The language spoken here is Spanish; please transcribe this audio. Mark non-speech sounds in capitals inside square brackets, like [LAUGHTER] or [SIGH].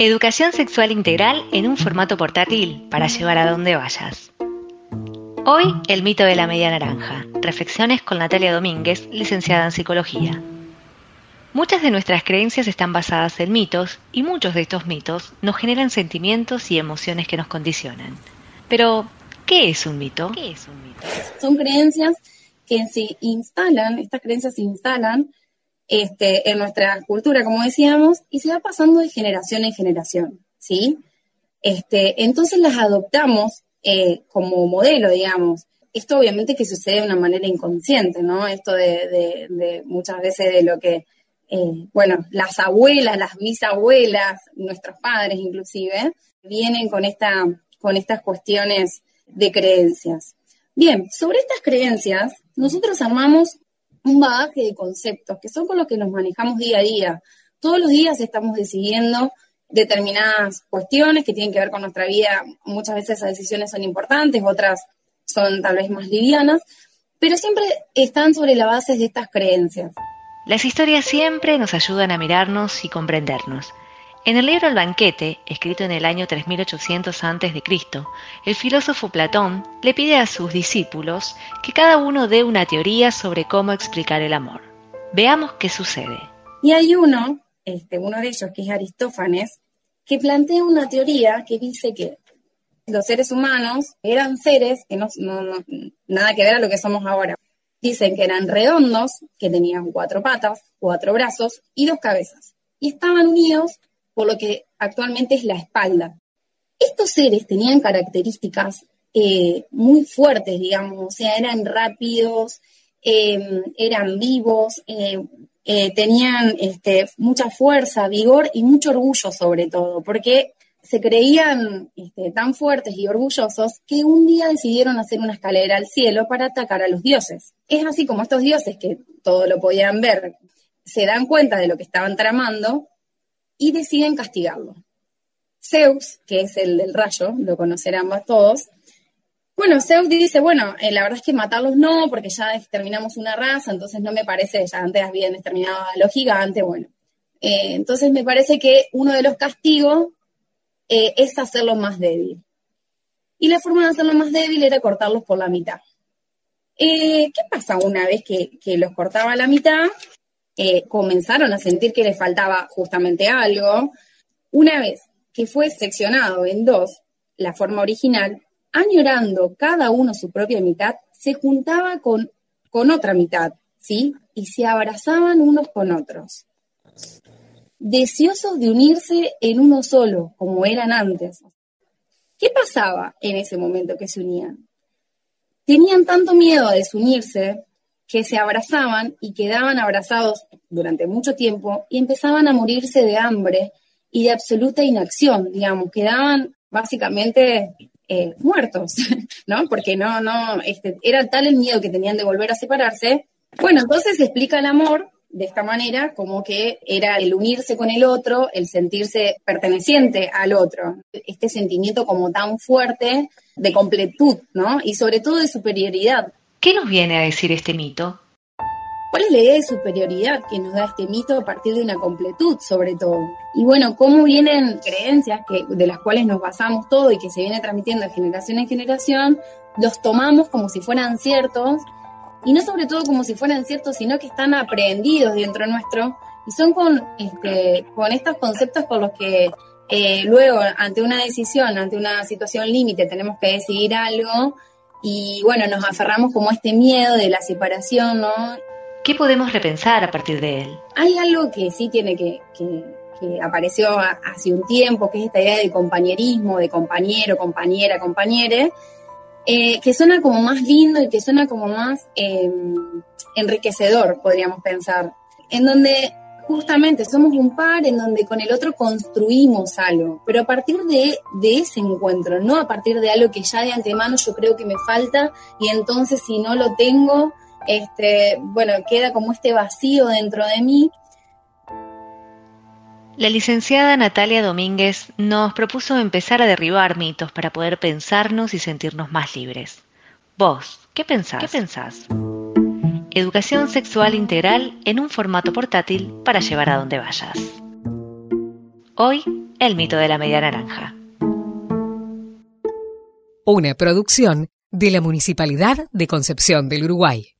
Educación sexual integral en un formato portátil para llevar a donde vayas. Hoy, el mito de la media naranja. Reflexiones con Natalia Domínguez, licenciada en psicología. Muchas de nuestras creencias están basadas en mitos y muchos de estos mitos nos generan sentimientos y emociones que nos condicionan. Pero, ¿qué es un mito? ¿Qué es un mito? Son creencias que se instalan, estas creencias se instalan este, en nuestra cultura, como decíamos, y se va pasando de generación en generación, ¿sí? Este, entonces las adoptamos eh, como modelo, digamos. Esto obviamente que sucede de una manera inconsciente, ¿no? Esto de, muchas veces de lo que, eh, bueno, las abuelas, las bisabuelas, nuestros padres inclusive, vienen con, esta, con estas cuestiones de creencias. Bien, sobre estas creencias, nosotros armamos un bagaje de conceptos que son con los que nos manejamos día a día. Todos los días estamos decidiendo determinadas cuestiones que tienen que ver con nuestra vida. Muchas veces esas decisiones son importantes, otras son tal vez más livianas, pero siempre están sobre la base de estas creencias. Las historias siempre nos ayudan a mirarnos y comprendernos. En el libro El banquete, escrito en el año 3800 a.C., el filósofo Platón le pide a sus discípulos que cada uno dé una teoría sobre cómo explicar el amor. Veamos qué sucede. Y hay uno, este, uno de ellos, que es Aristófanes, que plantea una teoría que dice que los seres humanos eran seres que no, no, nada que ver a lo que somos ahora. Dicen que eran redondos, que tenían cuatro patas, cuatro brazos y dos cabezas. Y estaban unidos por lo que actualmente es la espalda. Estos seres tenían características eh, muy fuertes, digamos, o sea, eran rápidos, em, eran vivos, eh, eh, tenían este, mucha fuerza, vigor y mucho orgullo sobre todo, porque se creían este, tan fuertes y orgullosos que un día decidieron hacer una escalera al cielo para atacar a los dioses. Es así como estos dioses, que todo lo podían ver, se dan cuenta de lo que estaban tramando y deciden castigarlo. Zeus, que es el del rayo, lo conocerán todos, bueno, Zeus dice, bueno, eh, la verdad es que matarlos no, porque ya exterminamos una raza, entonces no me parece, ya antes habían exterminado a los gigantes, bueno. Eh, entonces me parece que uno de los castigos eh, es hacerlo más débil. Y la forma de hacerlo más débil era cortarlos por la mitad. ¿Qué pasa una vez que, los cortaba la mitad? Comenzaron a sentir que les faltaba justamente algo. Una vez que fue seccionado en dos, la forma original, añorando cada uno su propia mitad, se juntaba con, con otra mitad, ¿sí? Y se abrazaban unos con otros. Deseosos de unirse en uno solo, como eran antes. ¿Qué pasaba en ese momento que se unían? Tenían tanto miedo a desunirse que se abrazaban y quedaban abrazados durante mucho tiempo y empezaban a morirse de hambre y de absoluta inacción, digamos, quedaban básicamente eh, muertos, [LAUGHS] ¿no? Porque no, no, este, era tal el miedo que tenían de volver a separarse. Bueno, entonces se explica el amor de esta manera, como que era el unirse con el otro, el sentirse perteneciente al otro, este sentimiento como tan fuerte de completud, ¿no? Y sobre todo de superioridad. ¿Qué nos viene a decir este mito? ¿Cuál es la idea de superioridad que nos da este mito a partir de una completud, sobre todo? Y bueno, cómo vienen creencias que, de las cuales nos basamos todo y que se viene transmitiendo de generación en generación, los tomamos como si fueran ciertos, y no sobre todo como si fueran ciertos, sino que están aprendidos dentro nuestro, y son con, este, con estos conceptos con los que eh, luego, ante una decisión, ante una situación límite, tenemos que decidir algo, y bueno, nos aferramos como a este miedo de la separación, ¿no? ¿Qué podemos repensar a partir de él? Hay algo que sí tiene que, que, apareció hace un tiempo, que es esta idea de compañerismo, de compañero, compañera, compañere, eh, que suena como más lindo y que suena como más em, enriquecedor, podríamos pensar, en donde justamente somos un par, en donde con el otro construimos algo, pero a partir de, de ese encuentro, no a partir de algo que ya de antemano yo creo que me falta y entonces si no lo tengo, este, bueno, queda como este vacío dentro de mí. La licenciada Natalia Domínguez nos propuso empezar a derribar mitos para poder pensarnos y sentirnos más libres. Vos, ¿qué pensás? ¿Qué pensás? Educación sexual integral en un formato portátil para llevar a donde vayas. Hoy, el mito de la media naranja. Una producción de la Municipalidad de Concepción del Uruguay.